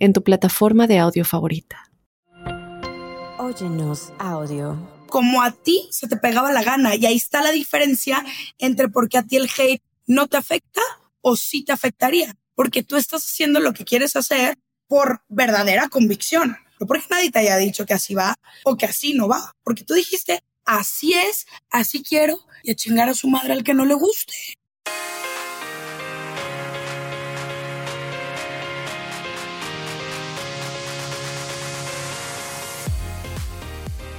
en tu plataforma de audio favorita. Óyenos audio. Como a ti se te pegaba la gana y ahí está la diferencia entre por qué a ti el hate no te afecta o sí te afectaría, porque tú estás haciendo lo que quieres hacer por verdadera convicción, no porque nadie te haya dicho que así va o que así no va, porque tú dijiste, así es, así quiero y a chingar a su madre al que no le guste.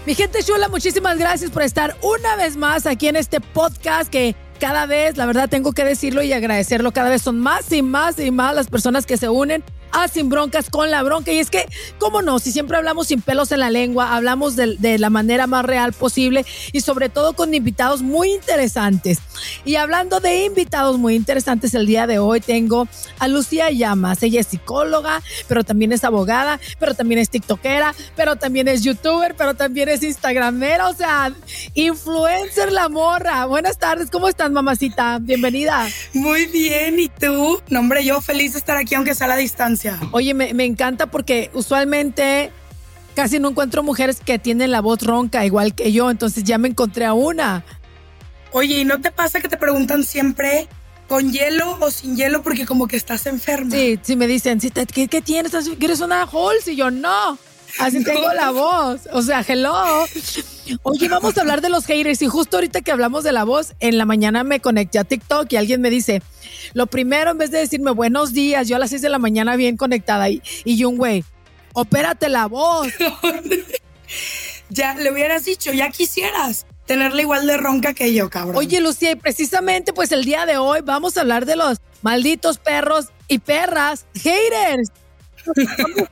Mi gente chula, muchísimas gracias por estar una vez más aquí en este podcast que cada vez, la verdad tengo que decirlo y agradecerlo, cada vez son más y más y más las personas que se unen a Sin Broncas con la Bronca. Y es que, ¿cómo no? Si siempre hablamos sin pelos en la lengua, hablamos de, la manera más real posible y sobre todo con invitados muy interesantes. Y hablando de invitados muy interesantes, el día de hoy tengo a Lucía Llamas. Ella es psicóloga, pero también es abogada, pero también es tiktokera, pero también es youtuber, pero también es instagramera, o sea, influencer la morra. Buenas tardes, ¿cómo estás, mamacita? Bienvenida. Muy bien, ¿y tú? No, yo feliz de estar aquí, aunque sea a la distancia. Oye, me, me, encanta porque usualmente casi no encuentro mujeres que tienen la voz ronca igual que yo, entonces ya me encontré a una. Oye, ¿y no te pasa que te preguntan siempre con hielo o sin hielo porque como que estás enferma? Sí, sí me dicen, ¿qué, qué tienes? ¿Quieres una Halls? Y yo, no. Así no. tengo la voz. O sea, hello. Oye, vamos a hablar de los haters. Y justo ahorita que hablamos de la voz, en la mañana me conecté a TikTok y alguien me dice, lo primero, en vez de decirme buenos días, yo a las 6 de la mañana bien conectada y, y un güey, opérate la voz. ya le hubieras dicho, ya quisieras tenerla igual de ronca que yo, cabrón. Oye, Lucía, y precisamente pues el día de hoy vamos a hablar de los malditos perros y perras, haters.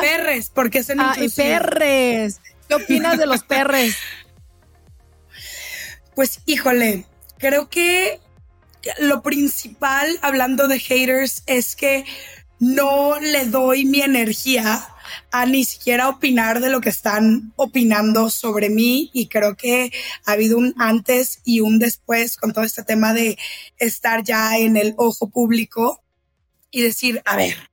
perres, porque es en ah, y perres. ¿Qué opinas de los perres? Pues, híjole, creo que lo principal, hablando de haters, es que no le doy mi energía a ni siquiera opinar de lo que están opinando sobre mí y creo que ha habido un antes y un después con todo este tema de estar ya en el ojo público y decir, a ver,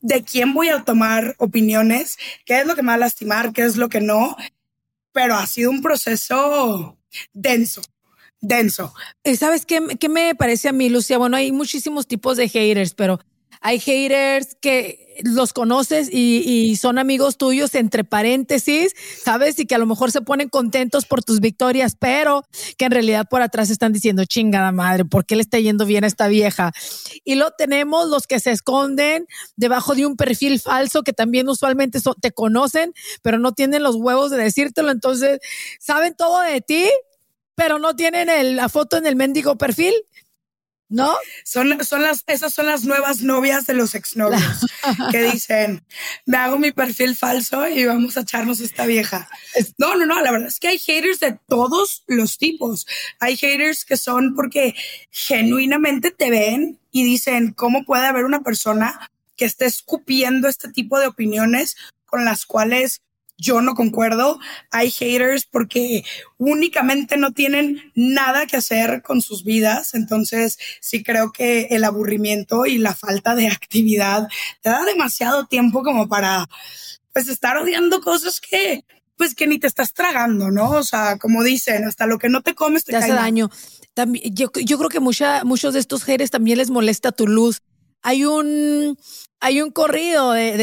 de quién voy a tomar opiniones, qué es lo que me va a lastimar, qué es lo que no, pero ha sido un proceso denso. Denso. ¿Sabes qué, qué me parece a mí, Lucia? Bueno, hay muchísimos tipos de haters, pero hay haters que los conoces y, y, son amigos tuyos entre paréntesis, ¿sabes? Y que a lo mejor se ponen contentos por tus victorias, pero que en realidad por atrás están diciendo, chingada madre, ¿por qué le está yendo bien a esta vieja? Y lo tenemos los que se esconden debajo de un perfil falso que también usualmente so, te conocen, pero no tienen los huevos de decírtelo, entonces saben todo de ti, pero no tienen el, la foto en el mendigo perfil. ¿No? Son, son las, esas son las nuevas novias de los exnovios que dicen, me hago mi perfil falso y vamos a echarnos esta vieja. No, no, no, la verdad es que hay haters de todos los tipos. Hay haters que son porque genuinamente te ven y dicen, ¿cómo puede haber una persona que esté escupiendo este tipo de opiniones con las cuales yo no concuerdo. Hay haters porque únicamente no tienen nada que hacer con sus vidas. Entonces, sí creo que el aburrimiento y la falta de actividad te da demasiado tiempo como para, pues, estar odiando cosas que, pues, que ni te estás tragando, ¿no? O sea, como dicen, hasta lo que no te comes te, te hace daño. También, yo, yo creo que mucha, muchos de estos haters también les molesta tu luz. Hay un, hay un corrido de,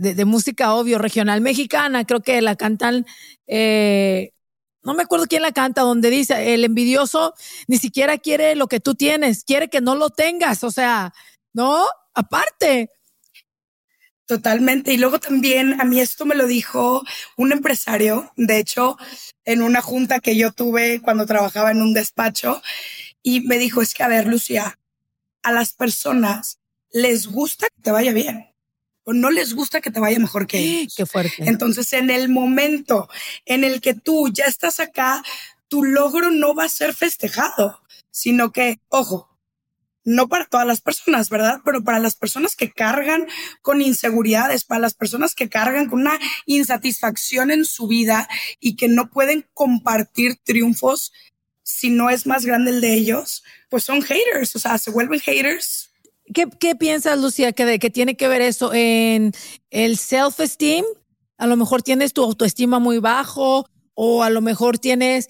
de, de, música, obvio, regional mexicana, creo que la cantan, eh, no me acuerdo quién la canta, donde dice, el envidioso ni siquiera quiere lo que tú tienes, quiere que no lo tengas, o sea, ¿no? Aparte. Totalmente. Y luego también a mí esto me lo dijo un empresario, de hecho, en una junta que yo tuve cuando trabajaba en un despacho, y me dijo, es que, a ver, Lucía, a las personas les gusta que te vaya bien. o no les gusta que te vaya mejor que ellos. Qué fuerte. Entonces, en el momento en el que tú ya estás acá, tu logro no va a ser festejado, sino que, ojo, no para todas las personas, ¿verdad? Pero para las personas que cargan con inseguridades, para las personas que cargan con una insatisfacción en su vida y que no pueden compartir triunfos si no es más grande el de ellos, pues son haters, o sea, se vuelven haters. ¿Qué, qué piensas, Lucía, que, de, que tiene que ver eso en el self-esteem? A lo mejor tienes tu autoestima muy bajo o a lo mejor tienes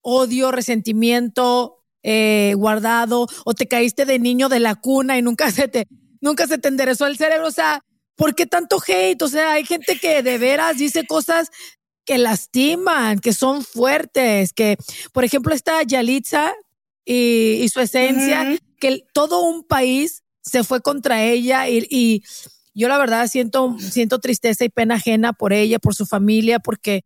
odio, resentimiento eh, guardado o te caíste de niño de la cuna y nunca se te, nunca se te enderezó el cerebro. O sea, ¿por qué tanto hate? O sea, hay gente que de veras dice cosas que lastiman, que son fuertes, que, por ejemplo, está Yalitza y, su esencia, que todo un país se fue contra ella y, y yo la verdad siento, siento tristeza y pena ajena por ella, por su familia, porque,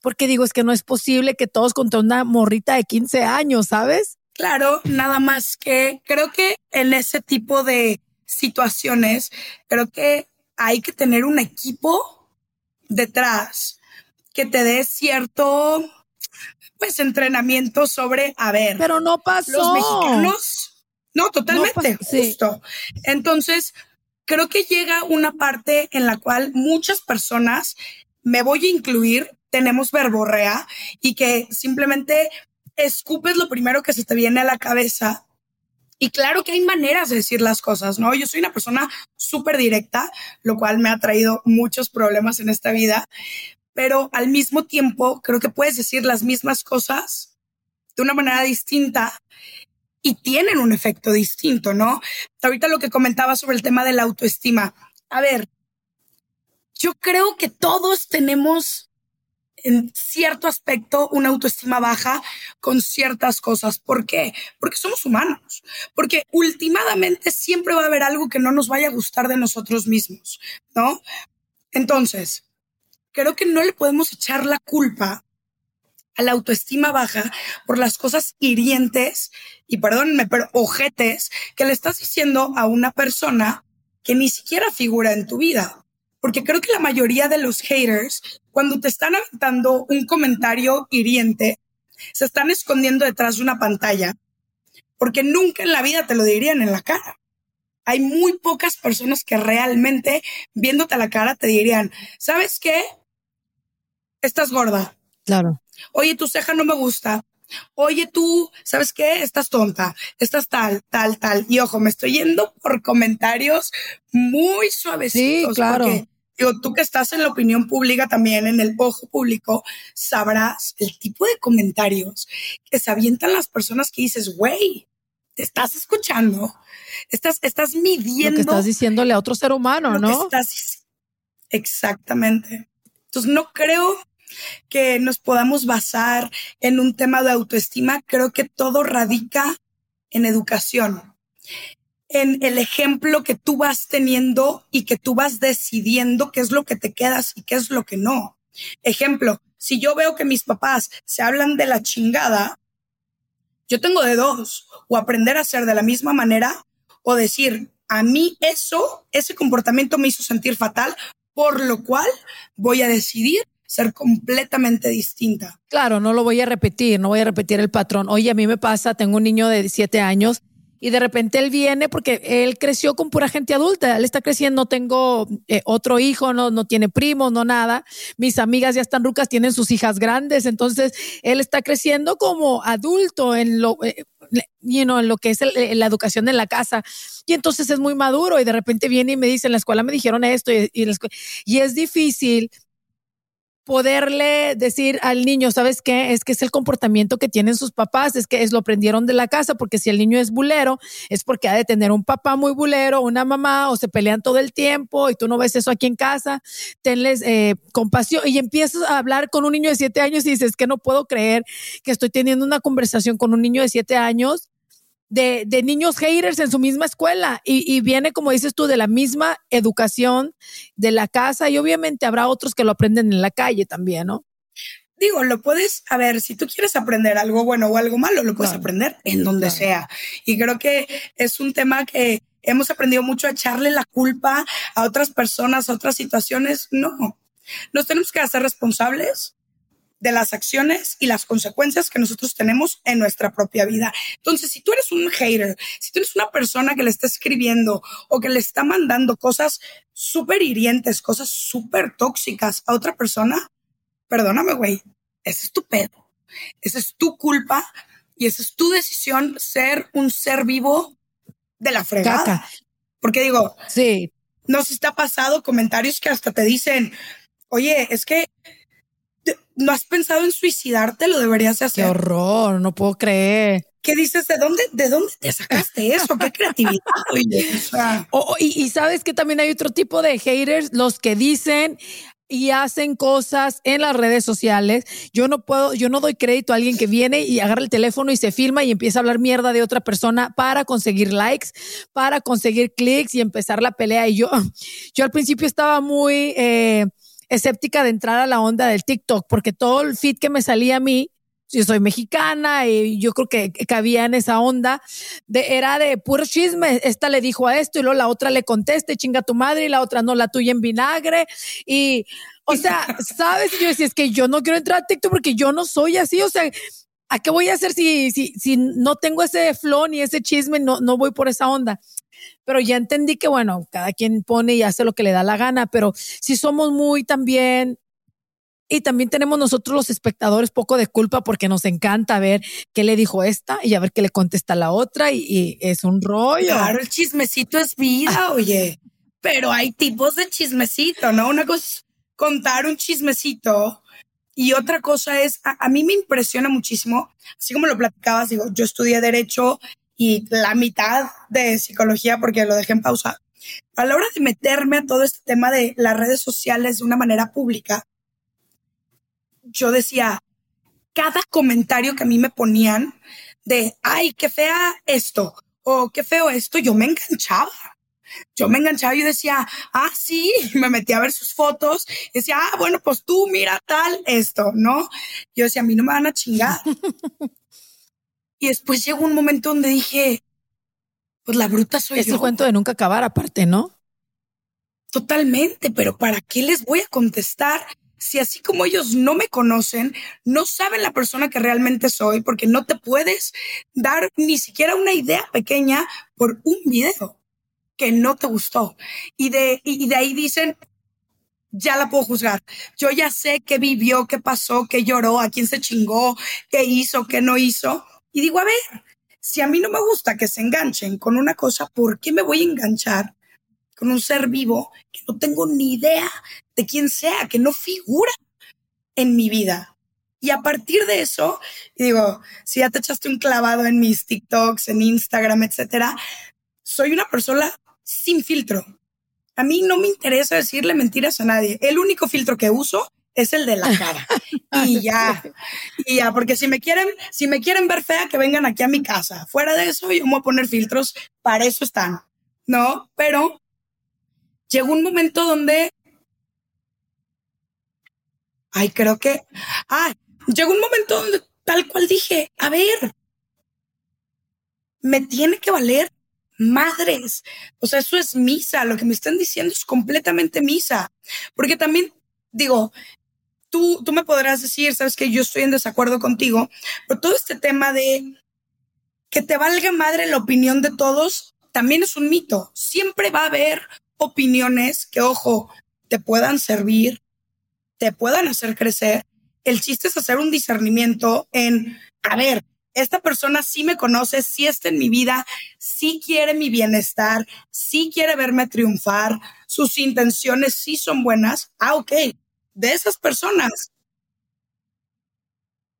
porque digo, es que no es posible que todos contra una morrita de 15 años, ¿sabes? Claro, nada más que creo que en ese tipo de situaciones, creo que hay que tener un equipo detrás que te dé cierto pues entrenamiento sobre, a ver. Pero no pasó. Los mexicanos. No, totalmente, justo. Entonces, creo que llega una parte en la cual muchas personas, me voy a incluir, tenemos verborrea y que simplemente escupes lo primero que se te viene a la cabeza. Y claro que hay maneras de decir las cosas, ¿no? Yo soy una persona súper directa, lo cual me ha traído muchos problemas en esta vida, pero al mismo tiempo creo que puedes decir las mismas cosas de una manera distinta y tienen un efecto distinto, ¿no? Ahorita lo que comentaba sobre el tema de la autoestima. A ver, yo creo que todos tenemos en cierto aspecto una autoestima baja con ciertas cosas. ¿Por qué? Porque somos humanos. Porque últimamente siempre va a haber algo que no nos vaya a gustar de nosotros mismos, ¿no? Entonces, creo que no le podemos echar la culpa a la autoestima baja por las cosas hirientes y perdónenme, pero ojetes que le estás diciendo a una persona que ni siquiera figura en tu vida. Porque creo que la mayoría de los haters, cuando te están aventando un comentario hiriente, se están escondiendo detrás de una pantalla, porque nunca en la vida te lo dirían en la cara. Hay muy pocas personas que realmente, viéndote a la cara, te dirían, ¿sabes qué? Estás gorda. Claro. Oye, tu ceja no me gusta. Oye, tú, ¿sabes qué? Estás tonta, estás tal, tal, tal. Y ojo, me estoy yendo por comentarios muy suavecitos. Sí, claro. Digo, tú que estás en la opinión pública también, en el ojo público, sabrás el tipo de comentarios que se avientan las personas que dices, güey, te estás escuchando, estás, estás midiendo. Lo que estás diciéndole a otro ser humano, ¿no? estás, exactamente. Entonces, no creo que nos podamos basar en un tema de autoestima. Creo que todo radica en educación en el ejemplo que tú vas teniendo y que tú vas decidiendo qué es lo que te quedas y qué es lo que no. Ejemplo, si yo veo que mis papás se hablan de la chingada, yo tengo de dos, o aprender a ser de la misma manera o decir, a mí eso, ese comportamiento me hizo sentir fatal, por lo cual voy a decidir ser completamente distinta. Claro, no lo voy a repetir, no voy a repetir el patrón. Oye, a mí me pasa, tengo un niño de siete años y de repente él viene porque él creció con pura gente adulta, él está creciendo, no tengo eh, otro hijo, no, no tiene primos, no nada, mis amigas ya están rucas, tienen sus hijas grandes, entonces él está creciendo como adulto en lo... Eh, en lo que es la educación en la casa. Y entonces es muy maduro y de repente viene y me dice, en la escuela me dijeron esto y es difícil poderle decir al niño, ¿sabes qué? Es que es el comportamiento que tienen sus papás, es que es lo aprendieron de la casa, porque si el niño es bulero, es porque ha de tener un papá muy bulero, una mamá, o se pelean todo el tiempo y tú no ves eso aquí en casa, tenles eh, compasión y empiezas a hablar con un niño de siete años y dices que no puedo creer que estoy teniendo una conversación con un niño de siete años de, de, niños haters en su misma escuela y, y, viene, como dices tú, de la misma educación de la casa y obviamente habrá otros que lo aprenden en la calle también, ¿no? Digo, lo puedes, a ver, si tú quieres aprender algo bueno o algo malo, lo puedes aprender en donde sea. Y creo que es un tema que hemos aprendido mucho a echarle la culpa a otras personas, a otras situaciones. No, nos tenemos que hacer responsables de las acciones y las consecuencias que nosotros tenemos en nuestra propia vida. Entonces, si tú eres un hater, si tú eres una persona que le está escribiendo o que le está mandando cosas súper hirientes, cosas súper tóxicas a otra persona, perdóname, güey, ese es tu pedo. Esa es tu culpa y esa es tu decisión ser un ser vivo de la fregada. Porque digo, sí. No se está pasado comentarios que hasta te dicen, oye, es que no has pensado en suicidarte, lo deberías hacer. Qué horror, no puedo creer. ¿Qué dices? ¿De dónde, de dónde te sacaste eso? ¿Qué creatividad? y, y, sabes que también hay otro tipo de haters, los que dicen y hacen cosas en las redes sociales. Yo no puedo, yo no doy crédito a alguien que viene y agarra el teléfono y se filma y empieza a hablar mierda de otra persona para conseguir likes, para conseguir clics y empezar la pelea. Y yo, yo al principio estaba muy eh, escéptica de entrar a la onda del TikTok porque todo el feed que me salía a mí yo soy mexicana y yo creo que cabía en esa onda, de, era de puro chisme, esta le dijo a esto y luego la otra le conteste, chinga tu madre y la otra no, la tuya en vinagre y, o sea, ¿sabes? Yo decía, es que yo no quiero entrar a TikTok porque yo no soy así, o sea, ¿a qué voy a hacer si, si, si no tengo ese flow ni ese chisme, no, no voy por esa onda? Pero ya entendí que, bueno, cada quien pone y hace lo que le da la gana, pero si somos muy también y también tenemos nosotros los espectadores poco de culpa porque nos encanta ver qué le dijo esta y a ver qué le contesta la otra y, es un rollo. Claro, el chismecito es vida, oye. Pero hay tipos de chismecito, ¿no? Una cosa es contar un chismecito y otra cosa es, a, a mí me impresiona muchísimo, así como lo platicabas, digo, yo estudié derecho y la mitad de psicología porque lo dejé en pausa. A la hora de meterme a todo este tema de las redes sociales de una manera pública, yo decía, cada comentario que a mí me ponían de, ay, qué fea esto, o qué feo esto, yo me enganchaba. Yo me enganchaba y decía, ah, sí, me metí a ver sus fotos. Y decía, ah, bueno, pues tú mira tal esto, ¿no? Yo decía, a mí no me van a chingar. y después llegó un momento donde dije, pues la bruta soy es yo. Es el cuento de nunca acabar aparte, ¿no? Totalmente, pero ¿para qué les voy a contestar si así como ellos no me conocen, no saben la persona que realmente soy, porque no te puedes dar ni siquiera una idea pequeña por un video que no te gustó. Y de, y de ahí dicen, ya la puedo juzgar. Yo ya sé qué vivió, qué pasó, qué lloró, a quién se chingó, qué hizo, qué no hizo. Y digo, a ver, si a mí no me gusta que se enganchen con una cosa, ¿por qué me voy a enganchar con un ser vivo que no tengo ni idea de quién sea, que no figura en mi vida. Y a partir de eso, digo, si ya te echaste un clavado en mis TikToks, en Instagram, etcétera, soy una persona sin filtro. A mí no me interesa decirle mentiras a nadie. El único filtro que uso es el de la cara. y ya, y ya, porque si me quieren, si me quieren ver fea, que vengan aquí a mi casa. Fuera de eso, yo me voy a poner filtros, para eso están, ¿no? Pero llegó un momento donde, ay, creo que, ay, llegó un momento donde tal cual dije, a ver, me tiene que valer madres. O sea, eso es misa. Lo que me están diciendo es completamente misa. Porque también digo, tú, tú me podrás decir, sabes que yo estoy en desacuerdo contigo, pero todo este tema de que te valga madre la opinión de todos también es un mito. Siempre va a haber opiniones que, ojo, te puedan servir, te puedan hacer crecer. El chiste es hacer un discernimiento en, a ver, esta persona sí me conoce, sí está en mi vida, sí quiere mi bienestar, sí quiere verme triunfar, sus intenciones sí son buenas. Ah, ok, de esas personas.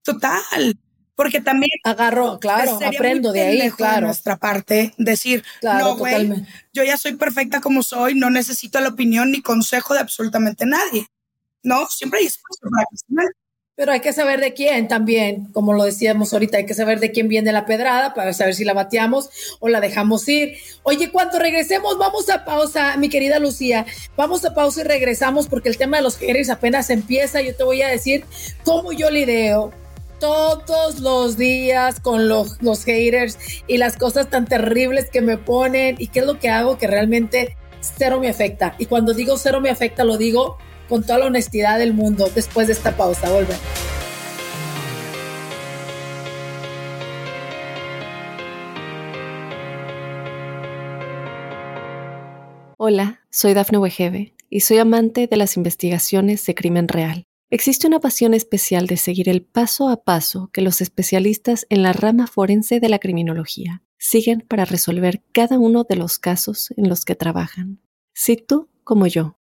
Total porque también agarro, claro, aprendo de ahí, claro. nuestra parte decir, no, güey, yo ya soy perfecta como soy, no necesito la opinión ni consejo de absolutamente nadie. No, siempre hay espacio para que pero hay que saber de quién también, como lo decíamos ahorita, hay que saber de quién viene la pedrada para saber si la bateamos o la dejamos ir. Oye, cuando regresemos, vamos a pausa, mi querida Lucía, vamos a pausa y regresamos porque el tema de los haters apenas empieza. Yo te voy a decir cómo yo lideo todos los días con los, los haters y las cosas tan terribles que me ponen y qué es lo que hago que realmente cero me afecta. Y cuando digo cero me afecta, lo digo con toda la honestidad del mundo después de esta pausa. Volver. Hola, soy Dafne Wegebe y soy amante de las investigaciones de crimen real. Existe una pasión especial de seguir el paso a paso que los especialistas en la rama forense de la criminología siguen para resolver cada uno de los casos en los que trabajan. Si tú, como yo,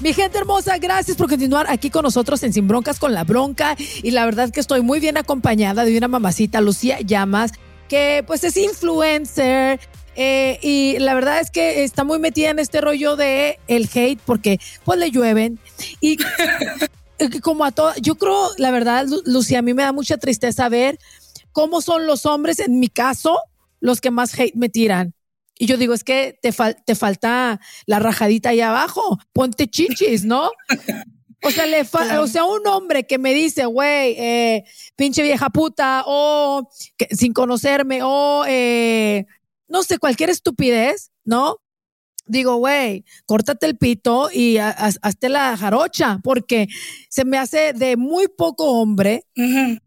Mi gente hermosa, gracias por continuar aquí con nosotros en Sin Broncas con la Bronca. Y la verdad que estoy muy bien acompañada de una mamacita, Lucía Llamas, que pues es influencer. Eh, y la verdad es que está muy metida en este rollo de el hate porque pues le llueven. Y como a todas, yo creo, la verdad, Lucía, a mí me da mucha tristeza ver cómo son los hombres, en mi caso, los que más hate me tiran. Y yo digo, es que te, te falta la rajadita ahí abajo, ponte chichis, ¿no? O sea, le o sea, un hombre que me dice, güey, eh, pinche vieja puta, o sin conocerme, o eh, no sé, cualquier estupidez, ¿no? Digo, güey, córtate el pito y hazte la jarocha, porque se me hace de muy poco hombre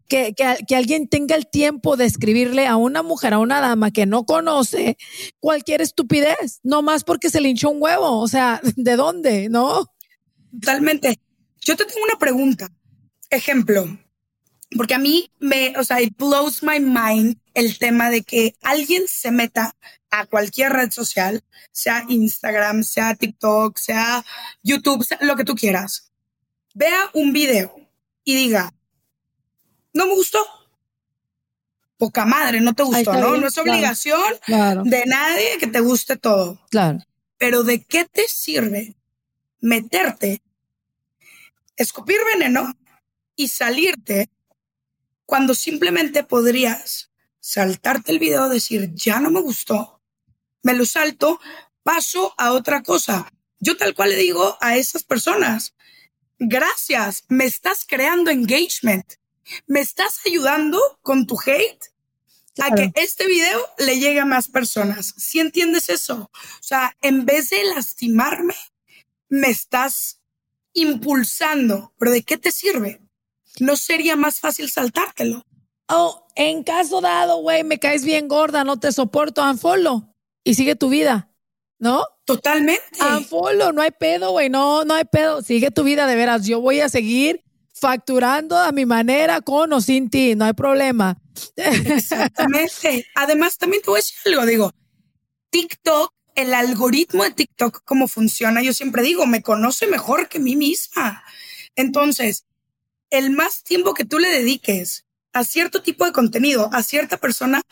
que, que, alguien tenga el tiempo de escribirle a una mujer, a una dama que no conoce cualquier estupidez, no más porque se le hinchó un huevo. O sea, ¿de dónde? ¿No? Totalmente. Yo te tengo una pregunta. Ejemplo, porque a mí me, o sea, it blows my mind el tema de que alguien se meta a cualquier red social, sea Instagram, sea TikTok, sea YouTube, sea lo que tú quieras, vea un video y diga, no me gustó. Poca madre, no te gustó, ¿no? no es obligación de nadie que te guste todo. Claro. Pero ¿de qué te sirve meterte, escupir veneno y salirte cuando simplemente podrías saltarte el video, decir, ya no me gustó, me lo salto, paso a otra cosa. Yo tal cual le digo a esas personas, gracias, me estás creando engagement, me estás ayudando con tu hate a que este video le llegue a más personas. Si entiendes eso? O sea, en vez de lastimarme, me estás impulsando. ¿Pero de qué te sirve? ¿No sería más fácil saltártelo? Oh, en caso dado, güey, me caes bien gorda, no te soporto, unfollow. Y sigue tu vida, ¿no? Totalmente. Unfollow, no hay pedo, güey, no, no hay pedo. Sigue tu vida, de veras. Yo voy a seguir facturando a mi manera con o sin ti, no hay problema. Exactamente. Además, también te voy a decir algo, digo, TikTok, el algoritmo de TikTok, cómo funciona, yo siempre digo, me conoce mejor que mí misma. Entonces, el más tiempo que tú le dediques a cierto tipo de contenido, a cierta persona,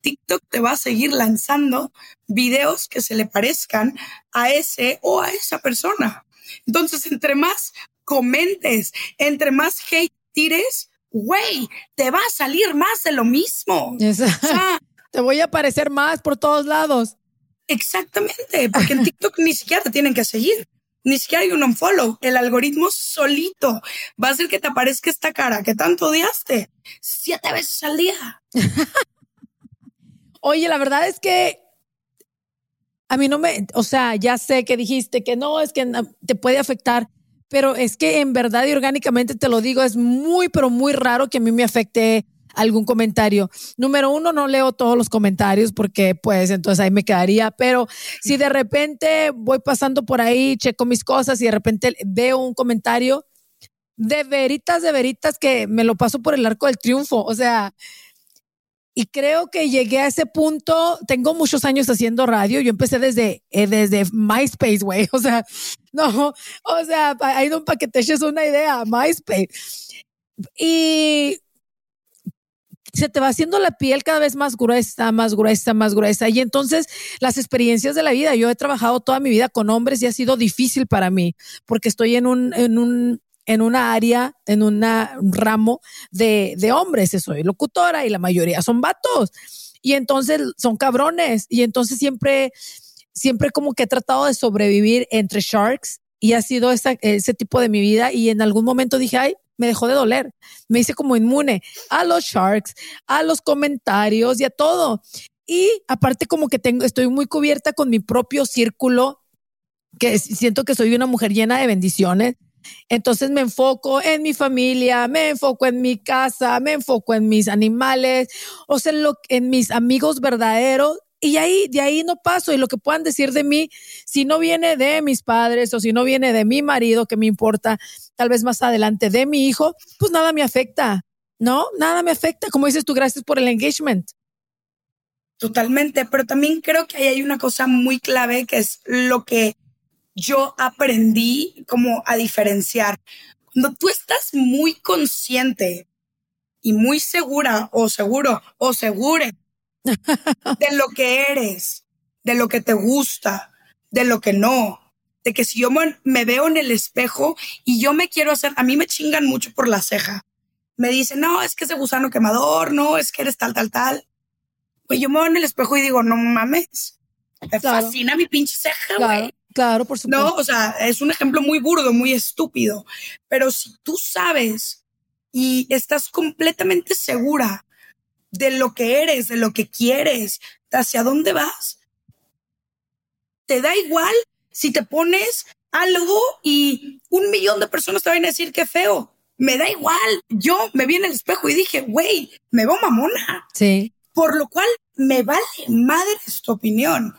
TikTok te va a seguir lanzando videos que se le parezcan a ese o a esa persona. Entonces, entre más comentes, entre más hate tires, güey, te va a salir más de lo mismo. te voy a aparecer más por todos lados. Exactamente, porque en TikTok ni siquiera te tienen que seguir ni siquiera hay un unfollow. El algoritmo solito va a hacer que te aparezca esta cara que tanto odiaste siete veces al día. Oye, la verdad es que a mí no me, o sea, ya sé que dijiste que no, es que te puede afectar, pero es que en verdad y orgánicamente te lo digo, es muy, pero muy raro que a mí me afecte algún comentario. Número uno, no leo todos los comentarios porque pues entonces ahí me quedaría, pero si de repente voy pasando por ahí, checo mis cosas y de repente veo un comentario, de veritas, de veritas que me lo paso por el arco del triunfo, o sea, y creo que llegué a ese punto, tengo muchos años haciendo radio, yo empecé desde, eh, desde MySpace, güey, o sea, no, o sea, ahí un paquete es una idea, MySpace. Y se te va haciendo la piel cada vez más gruesa, más gruesa, más gruesa. Y entonces las experiencias de la vida, yo he trabajado toda mi vida con hombres y ha sido difícil para mí porque estoy en un, en una área, en una, un ramo de, de hombres. Soy locutora y la mayoría son vatos. Y entonces son cabrones. Y entonces siempre, siempre como que he tratado de sobrevivir entre sharks y ha sido ese tipo de mi vida. Y en algún momento dije, ay, me dejó de doler. Me hice como inmune a los sharks, a los comentarios y a todo. Y aparte como que tengo, estoy muy cubierta con mi propio círculo, que siento que soy una mujer llena de bendiciones. Entonces me enfoco en mi familia, me enfoco en mi casa, me enfoco en mis animales, o sea, en, en mis amigos verdaderos y ahí, de ahí no paso. Y lo que puedan decir de mí, si no viene de mis padres o si no viene de mi marido, que me importa, tal vez más adelante de mi hijo, pues nada me afecta. No, nada me afecta. Como dices tú, gracias por el engagement. Totalmente, pero también creo que ahí hay una cosa muy clave que es lo que yo aprendí como a diferenciar. Cuando tú estás muy consciente y muy segura o seguro o segure de lo que eres, de lo que te gusta, de lo que no. De que si yo me veo en el espejo y yo me quiero hacer, a mí me chingan mucho por la ceja. Me dicen, no, es que ese gusano quemador, no, es que eres tal, tal, tal. Pues yo me veo en el espejo y digo, no mames, me fascina mi pinche ceja, güey. Claro, por supuesto. No, o sea, es un ejemplo muy burdo, muy estúpido. Pero si tú sabes y estás completamente segura de lo que eres, de lo que quieres, hacia dónde vas. Te da igual si te pones algo y un millón de personas te van a decir que feo. Me da igual. Yo me vi en el espejo y dije, güey, me veo mamona. Sí. Por lo cual me vale madre tu opinión.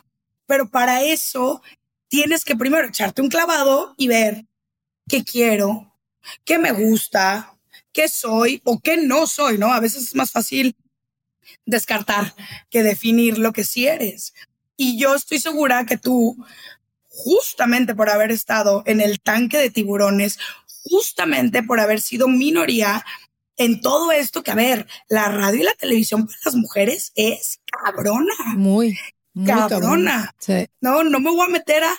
Pero para eso tienes que primero echarte un clavado y ver qué quiero, qué me gusta, qué soy o qué no soy, ¿no? A veces es más fácil descartar que definir lo que sí eres. Y yo estoy segura que tú, justamente por haber estado en el tanque de tiburones, justamente por haber sido minoría en todo esto, que a ver, la radio y la televisión para las mujeres es cabrona. Muy, cabrona. No, no me voy a meter a,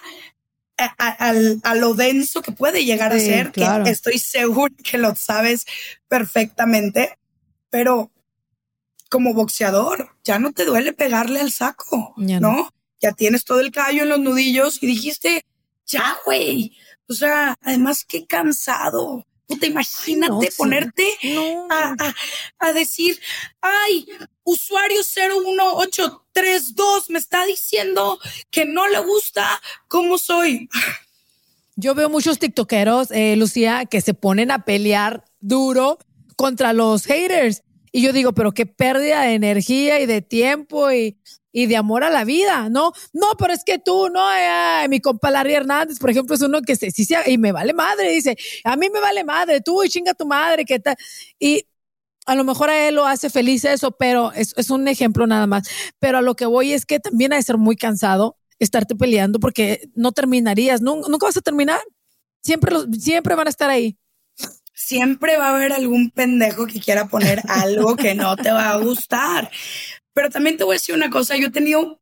a, lo denso que puede llegar a ser, que estoy segura que lo sabes perfectamente, pero como boxeador, ya no te duele pegarle al saco, no. Ya tienes todo el callo en los nudillos y dijiste, ya, güey. O sea, además qué cansado. Puta, imagínate ponerte A, a, decir, ay, usuario 01832 me está diciendo que no le gusta cómo soy. Yo veo muchos tiktokeros, eh, Lucía, que se ponen a pelear duro contra los haters. Y yo digo, pero qué pérdida de energía y de tiempo y, y de amor a la vida, ¿no? No, pero es que tú, no, mi compa Larry Hernández, por ejemplo, es uno que se, sí, sí, y me vale madre, dice, a mí me vale madre, tú y chinga tu madre, ¿qué tal? Y a lo mejor a él lo hace feliz eso, pero es, es un ejemplo nada más. Pero a lo que voy es que también ha de ser muy cansado estarte peleando porque no terminarías, nunca, nunca vas a terminar. Siempre, los, siempre van a estar ahí siempre va a haber algún pendejo que quiera poner algo que no te va a gustar. Pero también te voy a decir una cosa, yo he tenido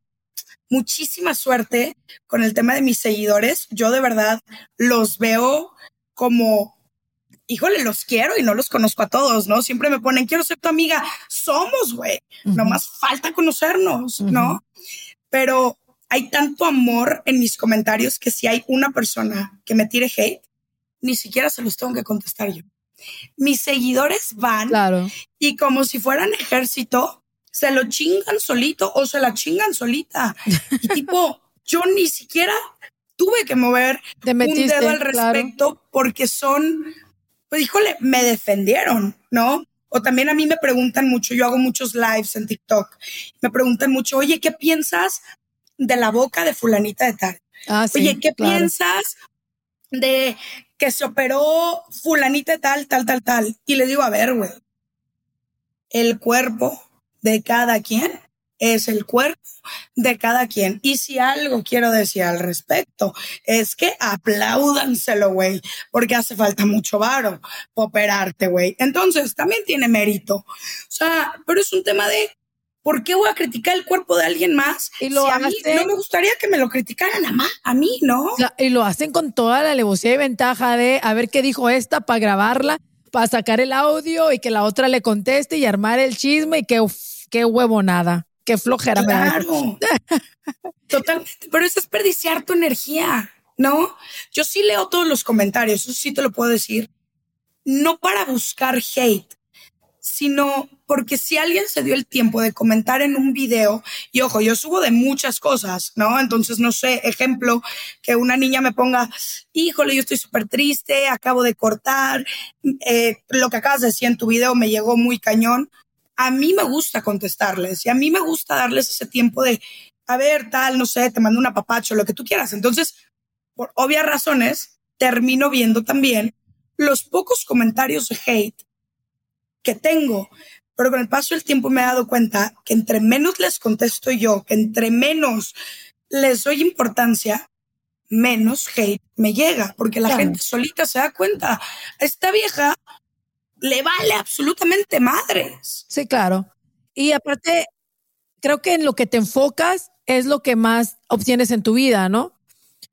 muchísima suerte con el tema de mis seguidores. Yo de verdad los veo como, híjole, los quiero y no los conozco a todos, ¿no? Siempre me ponen, quiero ser tu amiga. Somos, güey. No más falta conocernos, ¿no? Pero hay tanto amor en mis comentarios que si hay una persona que me tire hate, ni siquiera se los tengo que contestar yo. Mis seguidores van y como si fueran ejército, se lo chingan solito o se la chingan solita. Y tipo, yo ni siquiera tuve que mover un dedo al respecto porque son, pues híjole, me defendieron, ¿no? O también a mí me preguntan mucho, yo hago muchos lives en TikTok, me preguntan mucho, oye, ¿qué piensas de la boca de fulanita de tal? Ah, oye, ¿qué piensas de que se operó fulanita tal, tal, tal, tal. Y le digo, a ver, güey, el cuerpo de cada quien es el cuerpo de cada quien. Y si algo quiero decir al respecto, es que apláudanselo, güey, porque hace falta mucho varo para operarte, güey. Entonces, también tiene mérito. O sea, pero es un tema de ¿por qué voy a criticar el cuerpo de alguien más? Y lo si a mí no me gustaría que me lo criticaran a, a mí, ¿no? Y lo hacen con toda la alevosía y ventaja de a ver qué dijo esta para grabarla, para sacar el audio y que la otra le conteste y armar el chisme y qué huevo nada qué flojera claro. Totalmente, pero es desperdiciar tu energía, ¿no? Yo sí leo todos los comentarios, eso sí te lo puedo decir, no para buscar hate, sino porque si alguien se dio el tiempo de comentar en un video, y ojo, yo subo de muchas cosas, ¿no? Entonces, no sé, ejemplo, que una niña me ponga, híjole, yo estoy súper triste, acabo de cortar, eh, lo que acabas de decir en tu video me llegó muy cañón a mí me gusta contestarles y a mí me gusta darles ese tiempo de, a ver, tal, no sé, te mando un apapacho, lo que tú quieras. Entonces, por obvias razones, termino viendo también los pocos comentarios de hate que tengo, pero con el paso del tiempo me he dado cuenta que entre menos les contesto yo, que entre menos les doy importancia, menos hate me llega, porque la gente solita se da cuenta. Esta vieja le vale absolutamente madres. Sí, claro. Y aparte, creo que en lo que te enfocas es lo que más obtienes en tu vida, ¿no?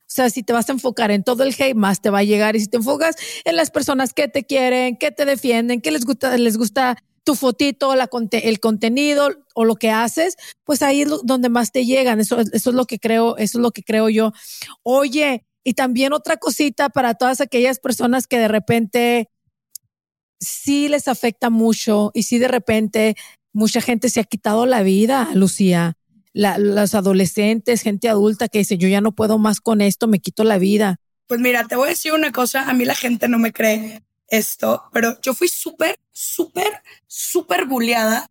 O sea, si te vas a enfocar en todo el hate, más te va a llegar. Y si te enfocas en las personas que te quieren, que te defienden, que les gusta, les gusta tu fotito, la, el contenido o lo que haces, pues ahí es donde más te llegan. Eso, es lo que creo, eso es lo que creo yo. Oye, y también otra cosita para todas aquellas personas que de repente sí les afecta mucho y si de repente mucha gente se ha quitado la vida, Lucía. La, los adolescentes, gente adulta que dice, yo ya no puedo más con esto, me quito la vida. Pues mira, te voy a decir una cosa, a mí la gente no me cree esto, pero yo fui súper, súper, súper bulleada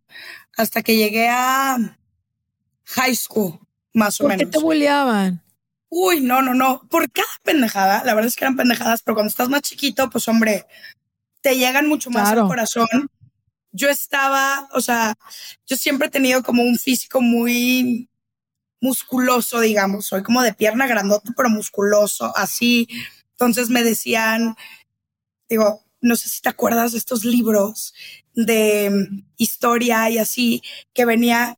hasta que llegué a high school, más o menos. ¿Por qué te bulleaban? Uy, no, no, no, por cada pendejada, la verdad es que eran pendejadas, pero cuando estás más chiquito, pues hombre, te llegan mucho más al corazón. Yo estaba, o sea, yo siempre he tenido como un físico muy musculoso, digamos, soy como de pierna grandota, pero musculoso, así. Entonces me decían, digo, no sé si te acuerdas de estos libros de mm, historia y así, que venía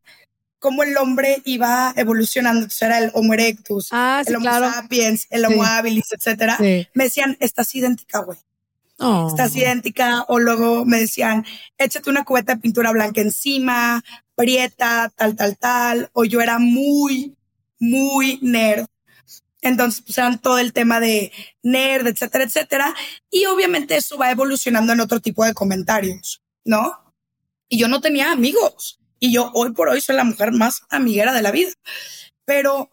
como el hombre iba evolucionando, entonces era el Homo erectus, ah, el Homo sapiens, el Homo habilis, etcétera. Me decían, estás idéntica, güey. Oh. Estás idéntica. O luego me decían, échate una cubeta de pintura blanca encima, prieta, tal, tal, tal. O yo era muy, muy nerd. Entonces, pues eran todo el tema de nerd, etcétera, etcétera. Y obviamente eso va evolucionando en otro tipo de comentarios, ¿no? Y yo no tenía amigos. Y yo hoy por hoy soy la mujer más amiguera de la vida. Pero,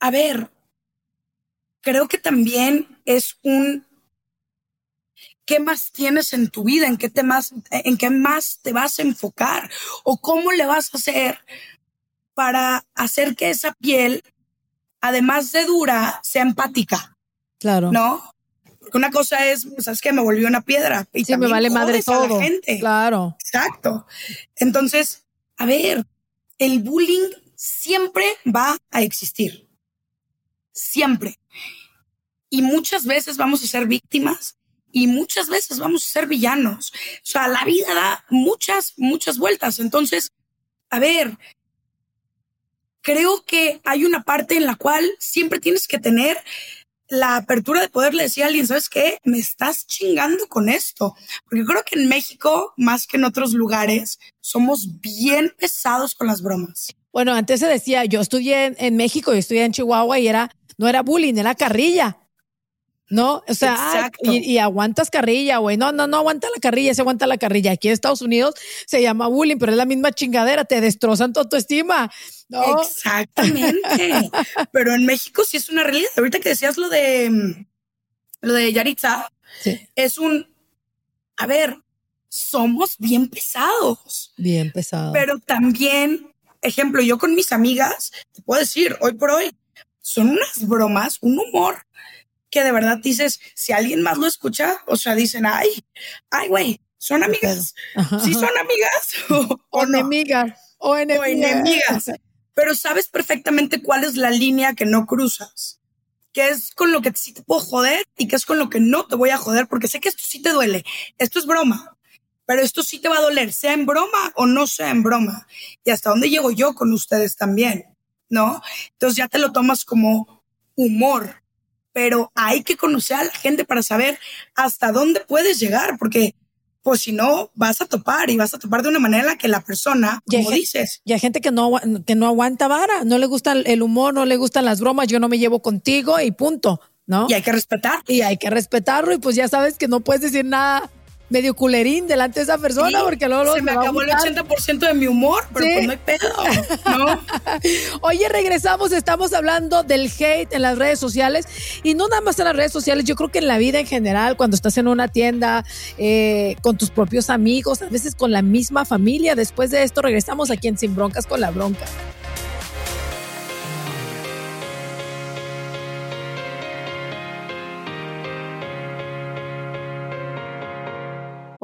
a ver, creo que también es un qué más tienes en tu vida, en qué te más, en qué más te vas a enfocar o cómo le vas a hacer para hacer que esa piel, además de dura, sea empática. Claro. ¿No? Porque una cosa es, sabes que me volvió una piedra y sí, me vale madre todo. gente. Claro. Exacto. Entonces, a ver, el bullying siempre va a existir. Siempre. Y muchas veces vamos a ser víctimas y muchas veces vamos a ser villanos. O sea, la vida da muchas, muchas vueltas. Entonces, a ver, creo que hay una parte en la cual siempre tienes que tener la apertura de poderle decir a alguien, ¿sabes qué? Me estás chingando con esto. Porque creo que en México, más que en otros lugares, somos bien pesados con las bromas. Bueno, antes se decía, yo estudié en, México y estudié en Chihuahua y era, no era bullying, era carrilla. ¿No? O sea, y, aguantas carrilla, güey. No, no, no aguanta la carrilla, se aguanta la carrilla. Aquí en Estados Unidos se llama bullying, pero es la misma chingadera, te destrozan tu autoestima. ¿no? Exactamente. pero en México sí es una realidad. Ahorita que decías lo de lo de Yaritza, es un a ver, somos bien pesados. Bien pesados. Pero también, ejemplo, yo con mis amigas, te puedo decir, hoy por hoy, son unas bromas, un humor que de verdad dices, si alguien más lo escucha, o sea, dicen, ay, ay, güey, son amigas. Sí son amigas o, enemigas. O enemigas. pero sabes perfectamente cuál es la línea que no cruzas, qué es con lo que sí te puedo joder y qué es con lo que no te voy a joder, porque sé que esto sí te duele, esto es broma, pero esto sí te va a doler, sea en broma o no sea en broma. Y hasta dónde llego yo con ustedes también, ¿no? Entonces ya te lo tomas como humor, pero hay que conocer a la gente para saber hasta dónde puedes llegar, porque pues si no, vas a topar y vas a topar de una manera en la que la persona, como dices. Y hay gente que no, que no aguanta vara, no le gusta el humor, no le gustan las bromas, yo no me llevo contigo y punto, ¿no? Y hay que respetar. Y hay que respetarlo y pues ya sabes que no puedes decir nada medio culerín delante de esa persona porque luego, se me acabó el 80% de mi humor, pero pues no hay pedo, ¿no? Oye, regresamos, estamos hablando del hate en las redes sociales y no nada más en las redes sociales, yo creo que en la vida en general, cuando estás en una tienda eh, con tus propios amigos, a veces con la misma familia. Después de esto regresamos aquí en Sin Broncas con la Bronca.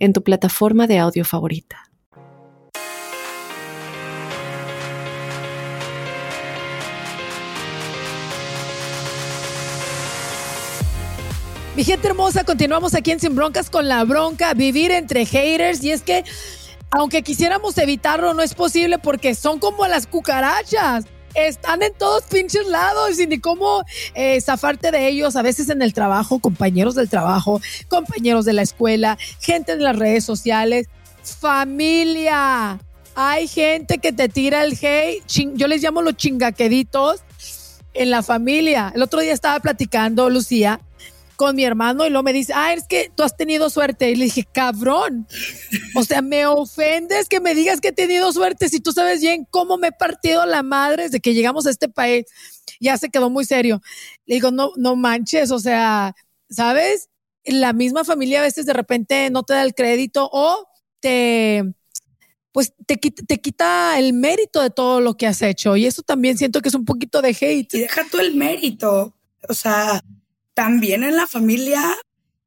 en tu plataforma de audio favorita. Mi gente hermosa, continuamos aquí en Sin Broncas con la bronca, vivir entre haters. Y es que, aunque quisiéramos evitarlo, no es posible porque son como las cucarachas están en todos pinches lados y ni cómo eh, zafarte de ellos, a veces en el trabajo, compañeros del trabajo, compañeros de la escuela, gente de las redes sociales, familia. Hay gente que te tira el hate, yo les llamo los chingaqueditos en la familia. El otro día estaba platicando, Lucía, con mi hermano y luego me dice, ah, es que tú has tenido suerte. Y le dije, cabrón, o sea, me ofendes que me digas que he tenido suerte si tú sabes bien cómo me he partido la madre desde que llegamos a este país. Ya se quedó muy serio. Le digo, no, no manches, o sea, ¿sabes? La misma familia a veces de repente no te da el crédito o te, pues te, te quita el mérito de todo lo que has hecho. Y eso también siento que es un poquito de hate. Y deja tú el mérito. O sea, también en la familia,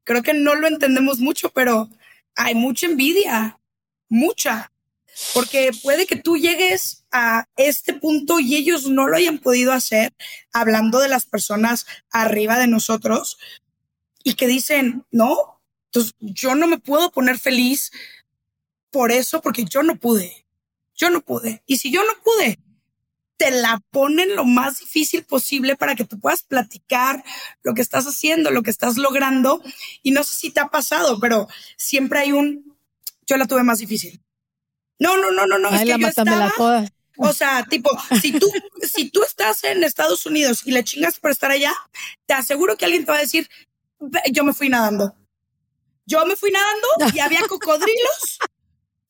creo que no lo entendemos mucho, pero hay mucha envidia, mucha, porque puede que tú llegues a este punto y ellos no lo hayan podido hacer, hablando de las personas arriba de nosotros, y que dicen, no, entonces yo no me puedo poner feliz por eso, porque yo no pude, yo no pude. Y si yo no pude, te la ponen lo más difícil posible para que tú puedas platicar lo que estás haciendo, lo que estás logrando. Y no sé si te ha pasado, pero siempre hay un, yo la tuve más difícil. No, no, no, no, no. es que yo estaba, O sea, tipo, si tú, si tú estás en Estados Unidos y le chingas por estar allá, te aseguro que alguien te va a decir, yo me fui nadando. Yo me fui nadando y había cocodrilos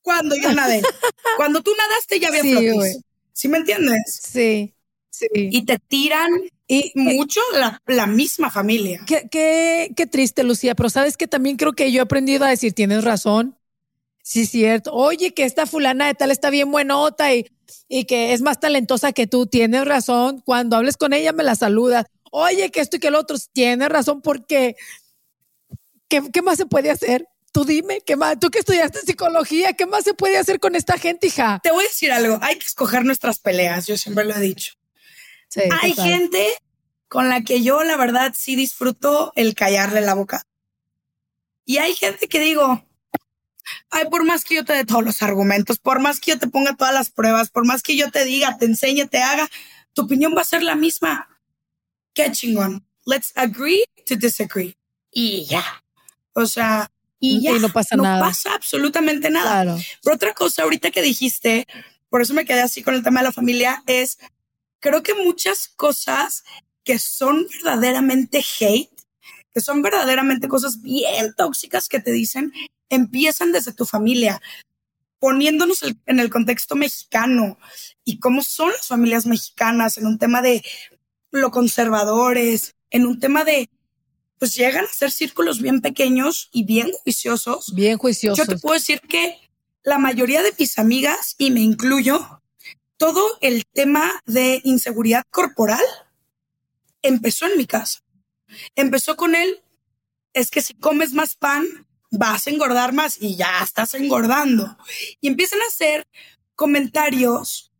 cuando yo nadé. Cuando tú nadaste ya había sí, ¿Sí me entiendes? Sí, sí. Y te tiran y mucho la, misma familia. Qué, qué, qué triste, Lucía, pero sabes que también creo que yo he aprendido a decir, tienes razón. Sí, cierto. Oye, que esta fulana de tal está bien buenota y, y que es más talentosa que tú. Tienes razón. Cuando hables con ella, me la saludas. Oye, que esto y que el otro. Tienes razón porque ¿qué, qué más se puede hacer? Tú dime, ¿qué más? Tú que estudiaste psicología, ¿qué más se puede hacer con esta gente, hija? Te voy a decir algo, hay que escoger nuestras peleas, yo siempre lo he dicho. hay gente con la que yo, la verdad, sí disfruto el callarle la boca. Y hay gente que digo, ay, por más que yo te dé todos los argumentos, por más que yo te ponga todas las pruebas, por más que yo te diga, te enseñe, te haga, tu opinión va a ser la misma. Qué chingón. Let's agree to disagree. Y ya. O sea, y ya no pasa nada. No pasa absolutamente nada. Pero otra cosa ahorita que dijiste, por eso me quedé así con el tema de la familia, es creo que muchas cosas que son verdaderamente hate, que son verdaderamente cosas bien tóxicas que te dicen, empiezan desde tu familia. poniéndonos en el contexto mexicano y cómo son las familias mexicanas en un tema de lo conservadores, en un tema de, pues llegan a ser círculos bien pequeños y bien juiciosos. Bien juiciosos. Yo te puedo decir que la mayoría de mis amigas, y me incluyo, todo el tema de inseguridad corporal empezó en mi casa. Empezó con él, es que si comes más pan, vas a engordar más y ya estás engordando. Y empiezan a hacer comentarios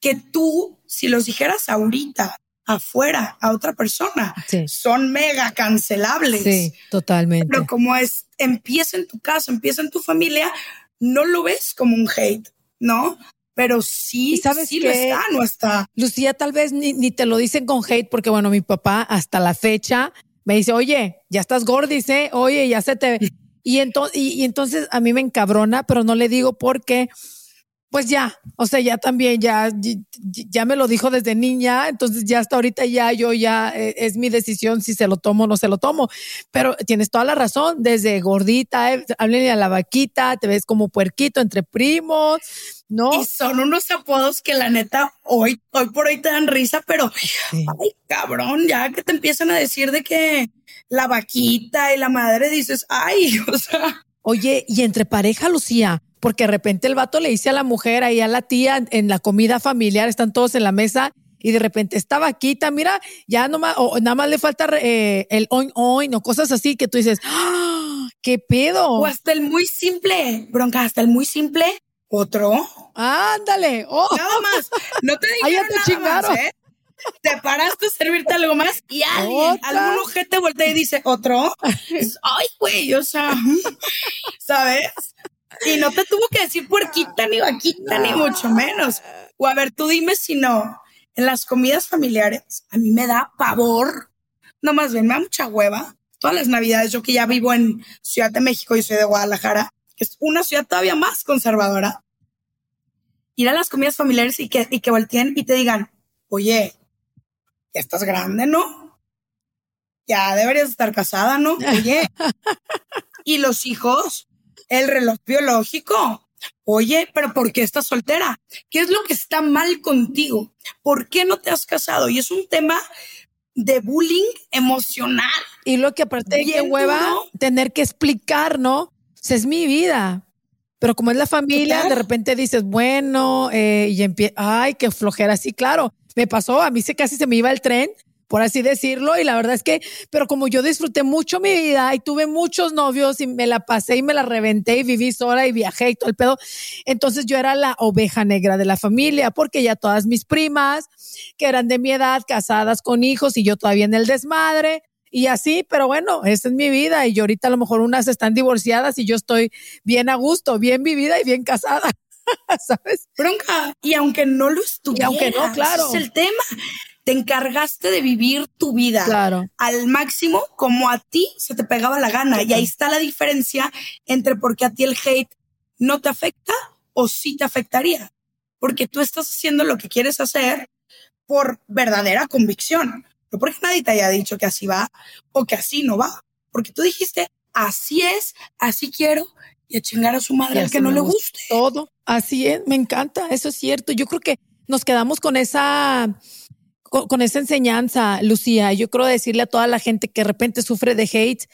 que tú, si los dijeras ahorita, afuera, a otra persona, son mega cancelables. Sí, totalmente. Pero como es, empieza en tu casa, empieza en tu familia, no lo ves como un hate, ¿no? Pero sí, sabes sí lo está, no está. Lucía, tal vez ni, ni, te lo dicen con hate, porque bueno, mi papá hasta la fecha me dice, oye, ya estás gordis, ¿eh? Oye, ya se te... Y, entonces, y, entonces a mí me encabrona, pero no le digo porque pues ya, o sea, ya también, ya, ya me lo dijo desde niña, entonces ya hasta ahorita ya yo ya eh, es mi decisión si se lo tomo o no se lo tomo. Pero tienes toda la razón, desde gordita, eh, háblenle a la vaquita, te ves como puerquito entre primos, ¿no? Y son unos apodos que la neta hoy, hoy por hoy te dan risa, pero ay, cabrón, ya que te empiezan a decir de que la vaquita y la madre dices, ay, o sea. Oye, y entre pareja, Lucía, porque de repente el vato le dice a la mujer ahí a la tía en la comida familiar, están todos en la mesa y de repente esta vaquita, mira, ya nomás, o nada más le falta eh, el oin oin o cosas así que tú dices, ¡Ah! ¿qué pedo? O hasta el muy simple, bronca, hasta el muy simple, otro. Ándale, oh. Nada más, no te dijeron te nada más, ¿eh? Te paraste a servirte algo más y alguien, algún ojete voltea y dice, ¿otro? Ay, güey, o sea, ¿sabes? Y no te tuvo que decir puerquita ni vaquita, ni mucho menos. O a ver, tú dime si no. En las comidas familiares, a mí me da pavor. No más bien, me da mucha hueva. Todas las navidades, yo que ya vivo en Ciudad de México y soy de Guadalajara, que es una ciudad todavía más conservadora. Ir a las comidas familiares y que, y que volteen y te digan, oye, ya estás grande, ¿no? Ya deberías estar casada, ¿no? Oye. y los hijos, el reloj biológico. Oye, pero ¿por qué estás soltera? ¿Qué es lo que está mal contigo? ¿Por qué no te has casado? Y es un tema de bullying emocional. Y lo que aparte de hueva, tener que explicar, ¿no? es mi vida. Pero como es la familia, de repente dices, bueno, eh, y empieza, ay, qué flojera. Sí, claro, me pasó, a mí se casi se me iba el tren por así decirlo. Y la verdad es que, pero como yo disfruté mucho mi vida y tuve muchos novios y me la pasé y me la reventé y viví sola y viajé y todo el pedo, entonces yo era la oveja negra de la familia porque ya todas mis primas, que eran de mi edad, casadas con hijos y yo todavía en el desmadre. Y así, pero bueno, esa es mi vida y yo ahorita a lo mejor unas están divorciadas y yo estoy bien a gusto, bien vivida y bien casada. ¿Sabes? Bronca. Y aunque no lo estuviera, y aunque no, claro. es el tema te encargaste de vivir tu vida al máximo como a ti se te pegaba la gana. Y ahí está la diferencia entre por qué a ti el hate no te afecta o sí te afectaría. Porque tú estás haciendo lo que quieres hacer por verdadera convicción. No porque nadie te haya dicho que así va o que así no va. Porque tú dijiste, así es, así quiero y a chingar a su madre al que no le guste. Todo, así es, me encanta, eso es cierto. Yo creo que nos quedamos con esa con, esa enseñanza, Lucía. Yo quiero decirle a toda la gente que de repente sufre de hate,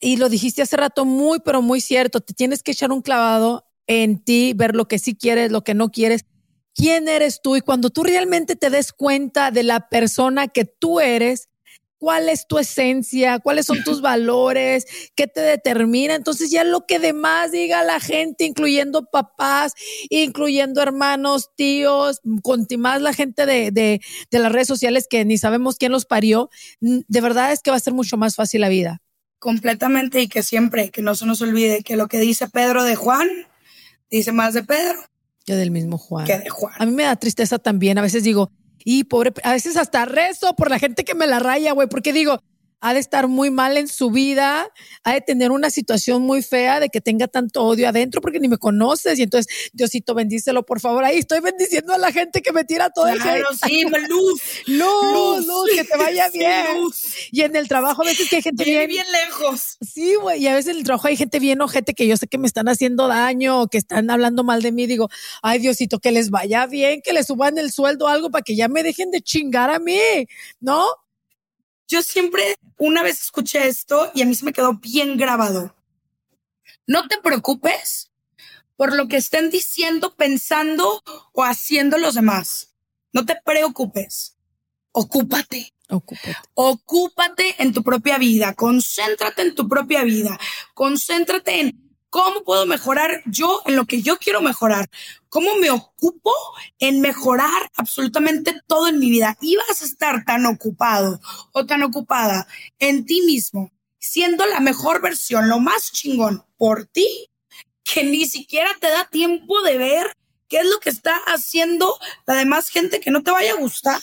y lo dijiste hace rato muy, pero muy cierto, te tienes que echar un clavado en ti, ver lo que sí quieres, lo que no quieres. ¿Quién eres tú? Y cuando tú realmente te des cuenta de la persona que tú eres, cuál es tu esencia, cuáles son tus valores, qué te determina. Entonces ya lo que demás diga la gente, incluyendo papás, incluyendo hermanos, tíos, con más la gente de, de, de las redes sociales que ni sabemos quién los parió, de verdad es que va a ser mucho más fácil la vida. Completamente y que siempre, que no se nos olvide que lo que dice Pedro de Juan, dice más de Pedro. Que del mismo Juan. Que de Juan. A mí me da tristeza también. A veces digo, y pobre, a veces hasta rezo por la gente que me la raya, güey, porque digo, ha de estar muy mal en su vida, ha de tener una situación muy fea de que tenga tanto odio adentro porque ni me conoces. Y entonces, Diosito, bendícelo, por favor. Ahí estoy bendiciendo a la gente que me tira todo claro, sí, luz, luz, luz, que te vaya bien. Y en el trabajo a veces que hay gente bien, bien, lejos. Sí, güey, y a veces en el trabajo hay gente bien ojete que yo sé que me están haciendo daño o que están hablando mal de mí. Digo, ay, Diosito, que les vaya bien, que les suban el sueldo algo para que ya me dejen de chingar a mí, ¿no? Yo siempre una vez escuché esto y a mí se me quedó bien grabado. No te preocupes por lo que estén diciendo, pensando o haciendo los demás. No te preocupes. Ocúpate. Ocúpate. Ocúpate en tu propia vida. Concéntrate en tu propia vida. Concéntrate en ¿Cómo puedo mejorar yo en lo que yo quiero mejorar? ¿Cómo me ocupo en mejorar absolutamente todo en mi vida? Y vas a estar tan ocupado o tan ocupada en ti mismo, siendo la mejor versión, lo más chingón por ti, que ni siquiera te da tiempo de ver qué es lo que está haciendo la demás gente que no te vaya a gustar.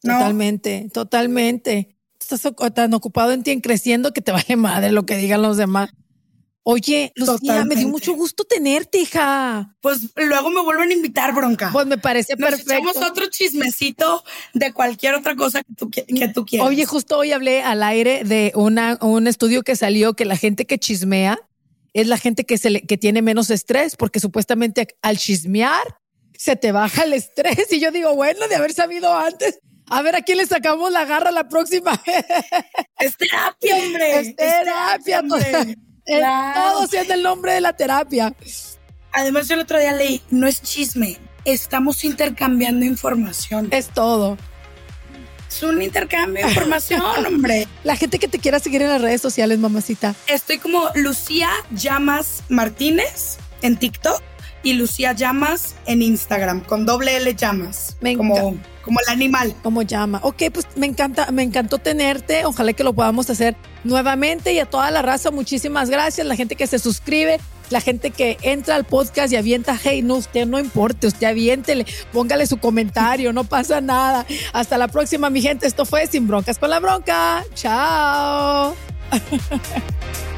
Totalmente, totalmente. Estás tan ocupado en ti en creciendo que te vale madre lo que digan los demás. Oye, Lucía, me dio mucho gusto tenerte, hija. Pues luego me vuelven a invitar, bronca. Pues me parece Nos perfecto. Echamos otro chismecito de cualquier otra cosa que tú, que, tú quieras. Oye, justo hoy hablé al aire de una, un estudio que salió que la gente que chismea es la gente que, se le, que tiene menos estrés, porque supuestamente al chismear se te baja el estrés. Y yo digo, bueno, de haber sabido antes, a ver a quién le sacamos la garra la próxima vez. Es terapia, hombre. Es terapia, hombre. Todo siendo el nombre de la terapia. Además, el otro día leí, no es chisme, estamos intercambiando información. Es todo. Es un intercambio de información, hombre. La gente que te quiera seguir en las redes sociales, mamacita. Estoy como Lucía Llamas Martínez en TikTok y Lucía Llamas en Instagram, con doble L Llamas. Me como, como el animal. Como llama. Ok, pues me encanta, me encantó tenerte. Ojalá que lo podamos hacer nuevamente y a toda la raza, muchísimas gracias. La gente que se suscribe, la gente que entra al podcast y avienta, hey, no, usted no importe, usted aviéntele, póngale su comentario, no pasa nada. Hasta la próxima, mi gente. Esto fue Sin Broncas con la Bronca. Chao.